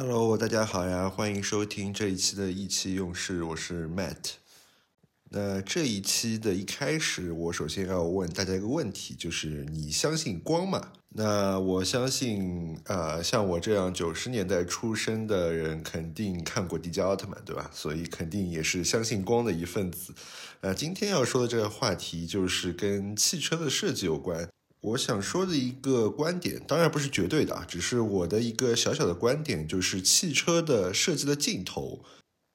Hello，大家好呀，欢迎收听这一期的意气用事，我是 Matt。那这一期的一开始，我首先要问大家一个问题，就是你相信光吗？那我相信，呃，像我这样九十年代出生的人，肯定看过《迪迦奥特曼》，对吧？所以肯定也是相信光的一份子。呃，今天要说的这个话题就是跟汽车的设计有关。我想说的一个观点，当然不是绝对的啊，只是我的一个小小的观点，就是汽车的设计的尽头，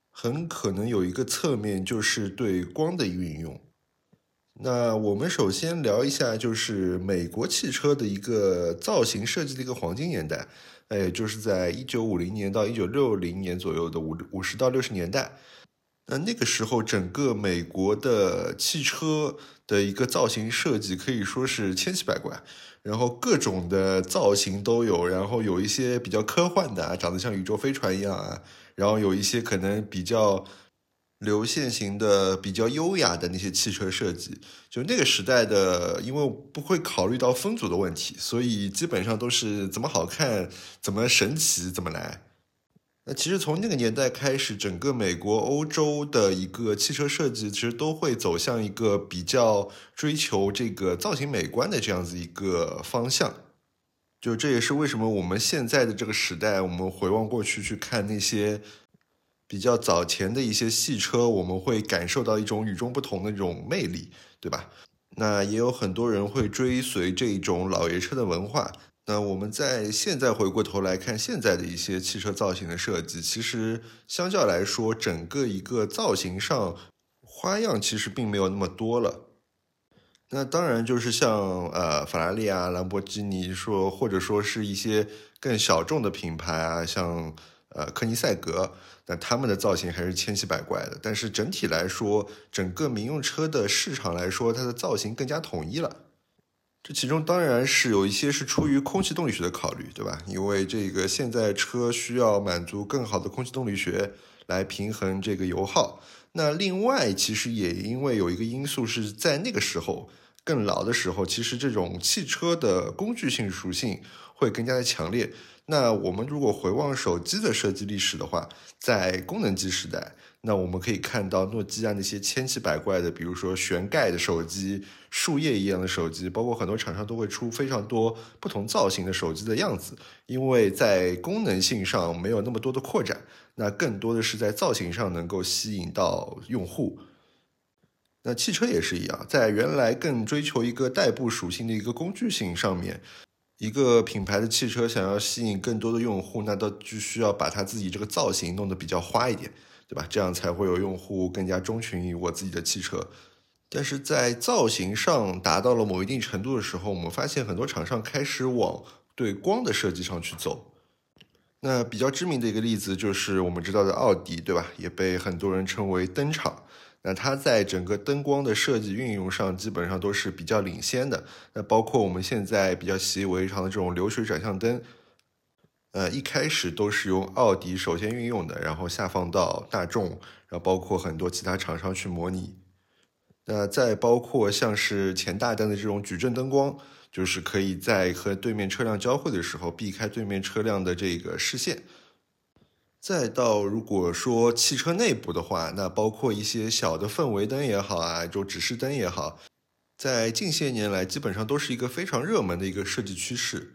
很可能有一个侧面，就是对光的运用。那我们首先聊一下，就是美国汽车的一个造型设计的一个黄金年代，哎就是在一九五零年到一九六零年左右的五五十到六十年代。那那个时候，整个美国的汽车的一个造型设计可以说是千奇百怪，然后各种的造型都有，然后有一些比较科幻的，长得像宇宙飞船一样啊，然后有一些可能比较流线型的、比较优雅的那些汽车设计。就那个时代的，因为不会考虑到风阻的问题，所以基本上都是怎么好看、怎么神奇怎么来。其实从那个年代开始，整个美国、欧洲的一个汽车设计，其实都会走向一个比较追求这个造型美观的这样子一个方向。就这也是为什么我们现在的这个时代，我们回望过去去看那些比较早前的一些汽车，我们会感受到一种与众不同的这种魅力，对吧？那也有很多人会追随这一种老爷车的文化。那我们在现在回过头来看现在的一些汽车造型的设计，其实相较来说，整个一个造型上花样其实并没有那么多了。那当然就是像呃法拉利啊、兰博基尼说，或者说是一些更小众的品牌啊，像呃科尼赛格，那他们的造型还是千奇百怪的。但是整体来说，整个民用车的市场来说，它的造型更加统一了。这其中当然是有一些是出于空气动力学的考虑，对吧？因为这个现在车需要满足更好的空气动力学来平衡这个油耗。那另外，其实也因为有一个因素是在那个时候更老的时候，其实这种汽车的工具性属性会更加的强烈。那我们如果回望手机的设计历史的话，在功能机时代。那我们可以看到诺基亚那些千奇百怪的，比如说旋盖的手机、树叶一样的手机，包括很多厂商都会出非常多不同造型的手机的样子，因为在功能性上没有那么多的扩展，那更多的是在造型上能够吸引到用户。那汽车也是一样，在原来更追求一个代步属性的一个工具性上面，一个品牌的汽车想要吸引更多的用户，那都就需要把它自己这个造型弄得比较花一点。对吧？这样才会有用户更加钟情于我自己的汽车。但是在造型上达到了某一定程度的时候，我们发现很多厂商开始往对光的设计上去走。那比较知名的一个例子就是我们知道的奥迪，对吧？也被很多人称为灯厂。那它在整个灯光的设计运用上，基本上都是比较领先的。那包括我们现在比较习以为常的这种流水转向灯。呃，一开始都是用奥迪首先运用的，然后下放到大众，然后包括很多其他厂商去模拟。那再包括像是前大灯的这种矩阵灯光，就是可以在和对面车辆交汇的时候避开对面车辆的这个视线。再到如果说汽车内部的话，那包括一些小的氛围灯也好啊，就指示灯也好，在近些年来基本上都是一个非常热门的一个设计趋势。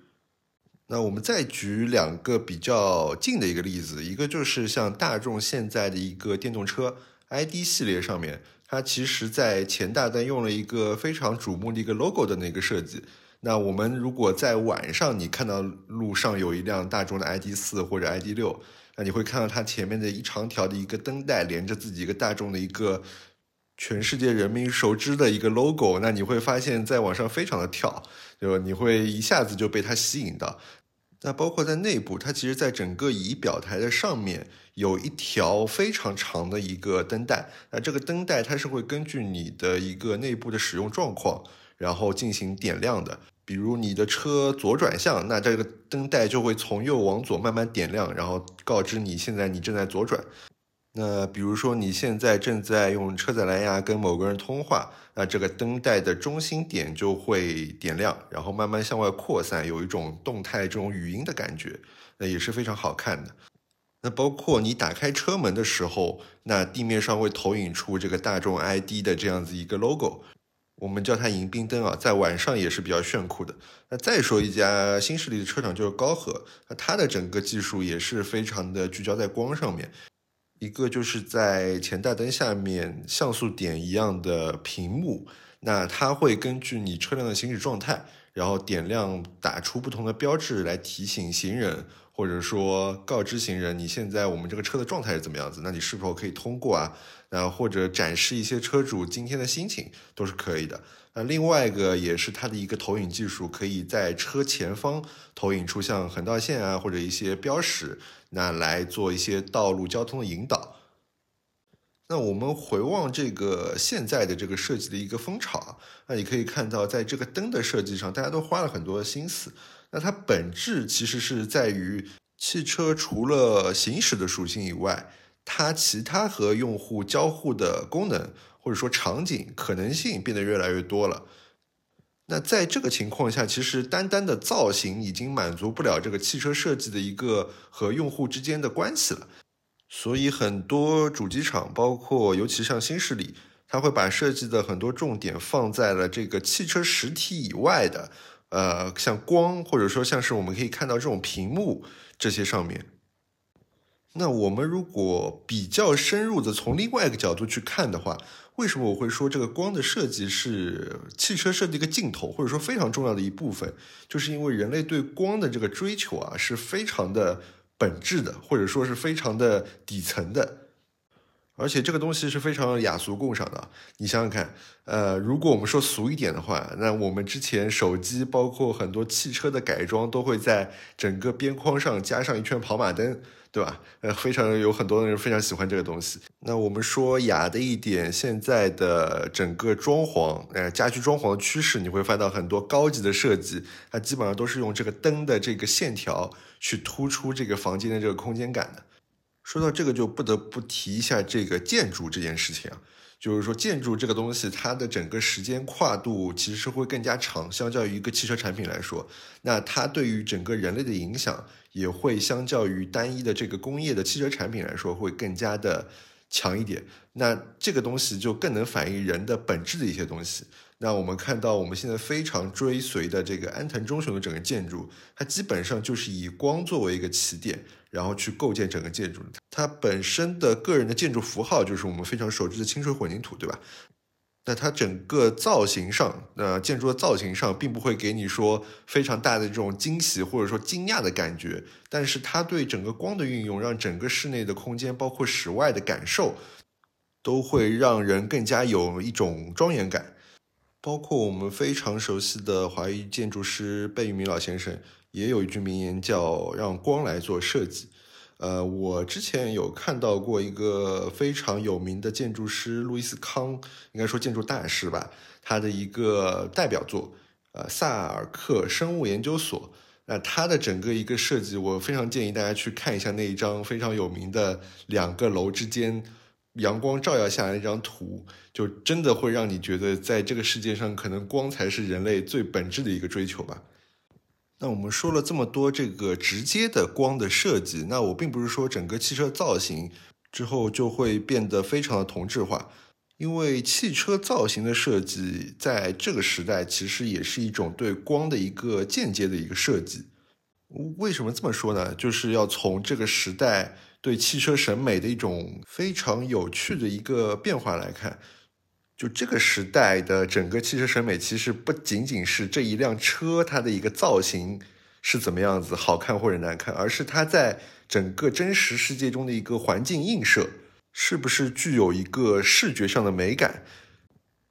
那我们再举两个比较近的一个例子，一个就是像大众现在的一个电动车 ID 系列上面，它其实在前大灯用了一个非常瞩目的一个 logo 的那个设计。那我们如果在晚上你看到路上有一辆大众的 ID 四或者 ID 六，那你会看到它前面的一长条的一个灯带连着自己一个大众的一个全世界人民熟知的一个 logo，那你会发现在网上非常的跳，就你会一下子就被它吸引到。那包括在内部，它其实在整个仪表台的上面有一条非常长的一个灯带。那这个灯带它是会根据你的一个内部的使用状况，然后进行点亮的。比如你的车左转向，那这个灯带就会从右往左慢慢点亮，然后告知你现在你正在左转。那比如说你现在正在用车载蓝牙跟某个人通话，那这个灯带的中心点就会点亮，然后慢慢向外扩散，有一种动态这种语音的感觉。那也是非常好看的。那包括你打开车门的时候，那地面上会投影出这个大众 ID 的这样子一个 logo，我们叫它迎宾灯啊，在晚上也是比较炫酷的。那再说一家新势力的车厂就是高和，那它的整个技术也是非常的聚焦在光上面，一个就是在前大灯下面像素点一样的屏幕，那它会根据你车辆的行驶状态，然后点亮打出不同的标志来提醒行人。或者说告知行人你现在我们这个车的状态是怎么样子，那你是否可以通过啊？那或者展示一些车主今天的心情都是可以的。那另外一个也是它的一个投影技术，可以在车前方投影出像横道线啊或者一些标识，那来做一些道路交通的引导。那我们回望这个现在的这个设计的一个风潮，那你可以看到在这个灯的设计上，大家都花了很多的心思。那它本质其实是在于汽车除了行驶的属性以外，它其他和用户交互的功能或者说场景可能性变得越来越多了。那在这个情况下，其实单单的造型已经满足不了这个汽车设计的一个和用户之间的关系了。所以很多主机厂，包括尤其像新势力，它会把设计的很多重点放在了这个汽车实体以外的。呃，像光或者说像是我们可以看到这种屏幕这些上面，那我们如果比较深入的从另外一个角度去看的话，为什么我会说这个光的设计是汽车设计一个镜头或者说非常重要的一部分？就是因为人类对光的这个追求啊是非常的本质的，或者说是非常的底层的。而且这个东西是非常雅俗共赏的。你想想看，呃，如果我们说俗一点的话，那我们之前手机包括很多汽车的改装都会在整个边框上加上一圈跑马灯，对吧？呃，非常有很多人非常喜欢这个东西。那我们说雅的一点，现在的整个装潢，呃，家居装潢的趋势，你会翻到很多高级的设计，它基本上都是用这个灯的这个线条去突出这个房间的这个空间感的。说到这个，就不得不提一下这个建筑这件事情啊，就是说建筑这个东西，它的整个时间跨度其实是会更加长，相较于一个汽车产品来说，那它对于整个人类的影响也会相较于单一的这个工业的汽车产品来说会更加的强一点。那这个东西就更能反映人的本质的一些东西。那我们看到我们现在非常追随的这个安藤忠雄的整个建筑，它基本上就是以光作为一个起点。然后去构建整个建筑，它本身的个人的建筑符号就是我们非常熟知的清水混凝土，对吧？那它整个造型上，呃，建筑的造型上，并不会给你说非常大的这种惊喜或者说惊讶的感觉，但是它对整个光的运用，让整个室内的空间，包括室外的感受，都会让人更加有一种庄严感。包括我们非常熟悉的华裔建筑师贝聿铭老先生。也有一句名言叫“让光来做设计”。呃，我之前有看到过一个非常有名的建筑师路易斯康，应该说建筑大师吧，他的一个代表作，呃，萨尔克生物研究所。那他的整个一个设计，我非常建议大家去看一下那一张非常有名的两个楼之间阳光照耀下来那张图，就真的会让你觉得，在这个世界上，可能光才是人类最本质的一个追求吧。那我们说了这么多这个直接的光的设计，那我并不是说整个汽车造型之后就会变得非常的同质化，因为汽车造型的设计在这个时代其实也是一种对光的一个间接的一个设计。为什么这么说呢？就是要从这个时代对汽车审美的一种非常有趣的一个变化来看。就这个时代的整个汽车审美，其实不仅仅是这一辆车它的一个造型是怎么样子，好看或者难看，而是它在整个真实世界中的一个环境映射，是不是具有一个视觉上的美感？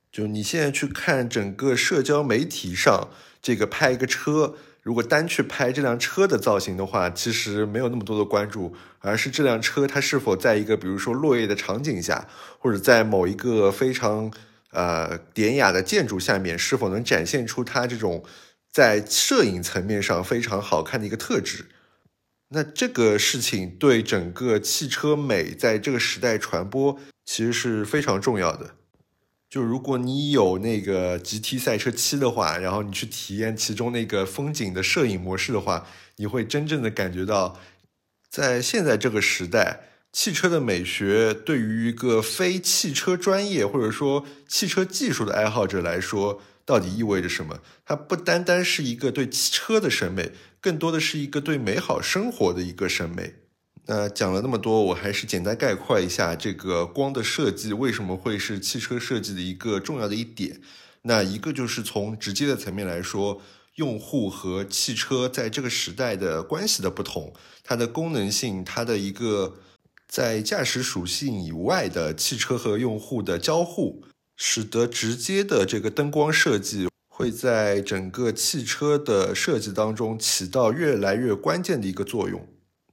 就你现在去看整个社交媒体上这个拍一个车。如果单去拍这辆车的造型的话，其实没有那么多的关注，而是这辆车它是否在一个比如说落叶的场景下，或者在某一个非常呃典雅的建筑下面，是否能展现出它这种在摄影层面上非常好看的一个特质。那这个事情对整个汽车美在这个时代传播其实是非常重要的。就如果你有那个 GT 赛车七的话，然后你去体验其中那个风景的摄影模式的话，你会真正的感觉到，在现在这个时代，汽车的美学对于一个非汽车专业或者说汽车技术的爱好者来说，到底意味着什么？它不单单是一个对汽车的审美，更多的是一个对美好生活的一个审美。那讲了那么多，我还是简单概括一下这个光的设计为什么会是汽车设计的一个重要的一点。那一个就是从直接的层面来说，用户和汽车在这个时代的关系的不同，它的功能性，它的一个在驾驶属性以外的汽车和用户的交互，使得直接的这个灯光设计会在整个汽车的设计当中起到越来越关键的一个作用。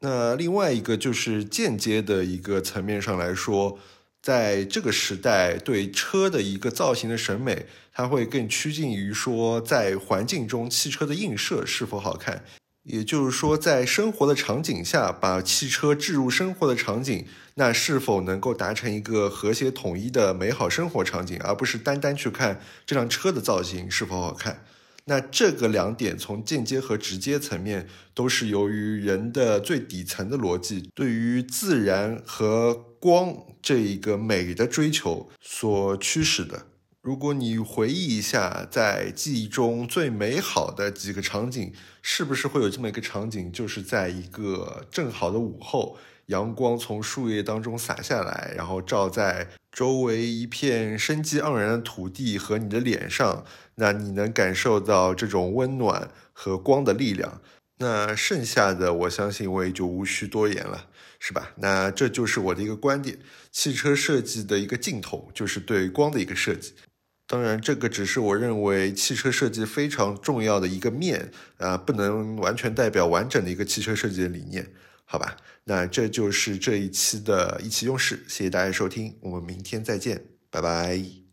那另外一个就是间接的一个层面上来说，在这个时代对车的一个造型的审美，它会更趋近于说在环境中汽车的映射是否好看，也就是说在生活的场景下把汽车置入生活的场景，那是否能够达成一个和谐统一的美好生活场景，而不是单单去看这辆车的造型是否好看。那这个两点从间接和直接层面，都是由于人的最底层的逻辑对于自然和光这一个美的追求所驱使的。如果你回忆一下，在记忆中最美好的几个场景，是不是会有这么一个场景，就是在一个正好的午后，阳光从树叶当中洒下来，然后照在周围一片生机盎然的土地和你的脸上。那你能感受到这种温暖和光的力量，那剩下的我相信我也就无需多言了，是吧？那这就是我的一个观点，汽车设计的一个镜头就是对光的一个设计。当然，这个只是我认为汽车设计非常重要的一个面啊，不能完全代表完整的一个汽车设计的理念，好吧？那这就是这一期的意气用事，谢谢大家收听，我们明天再见，拜拜。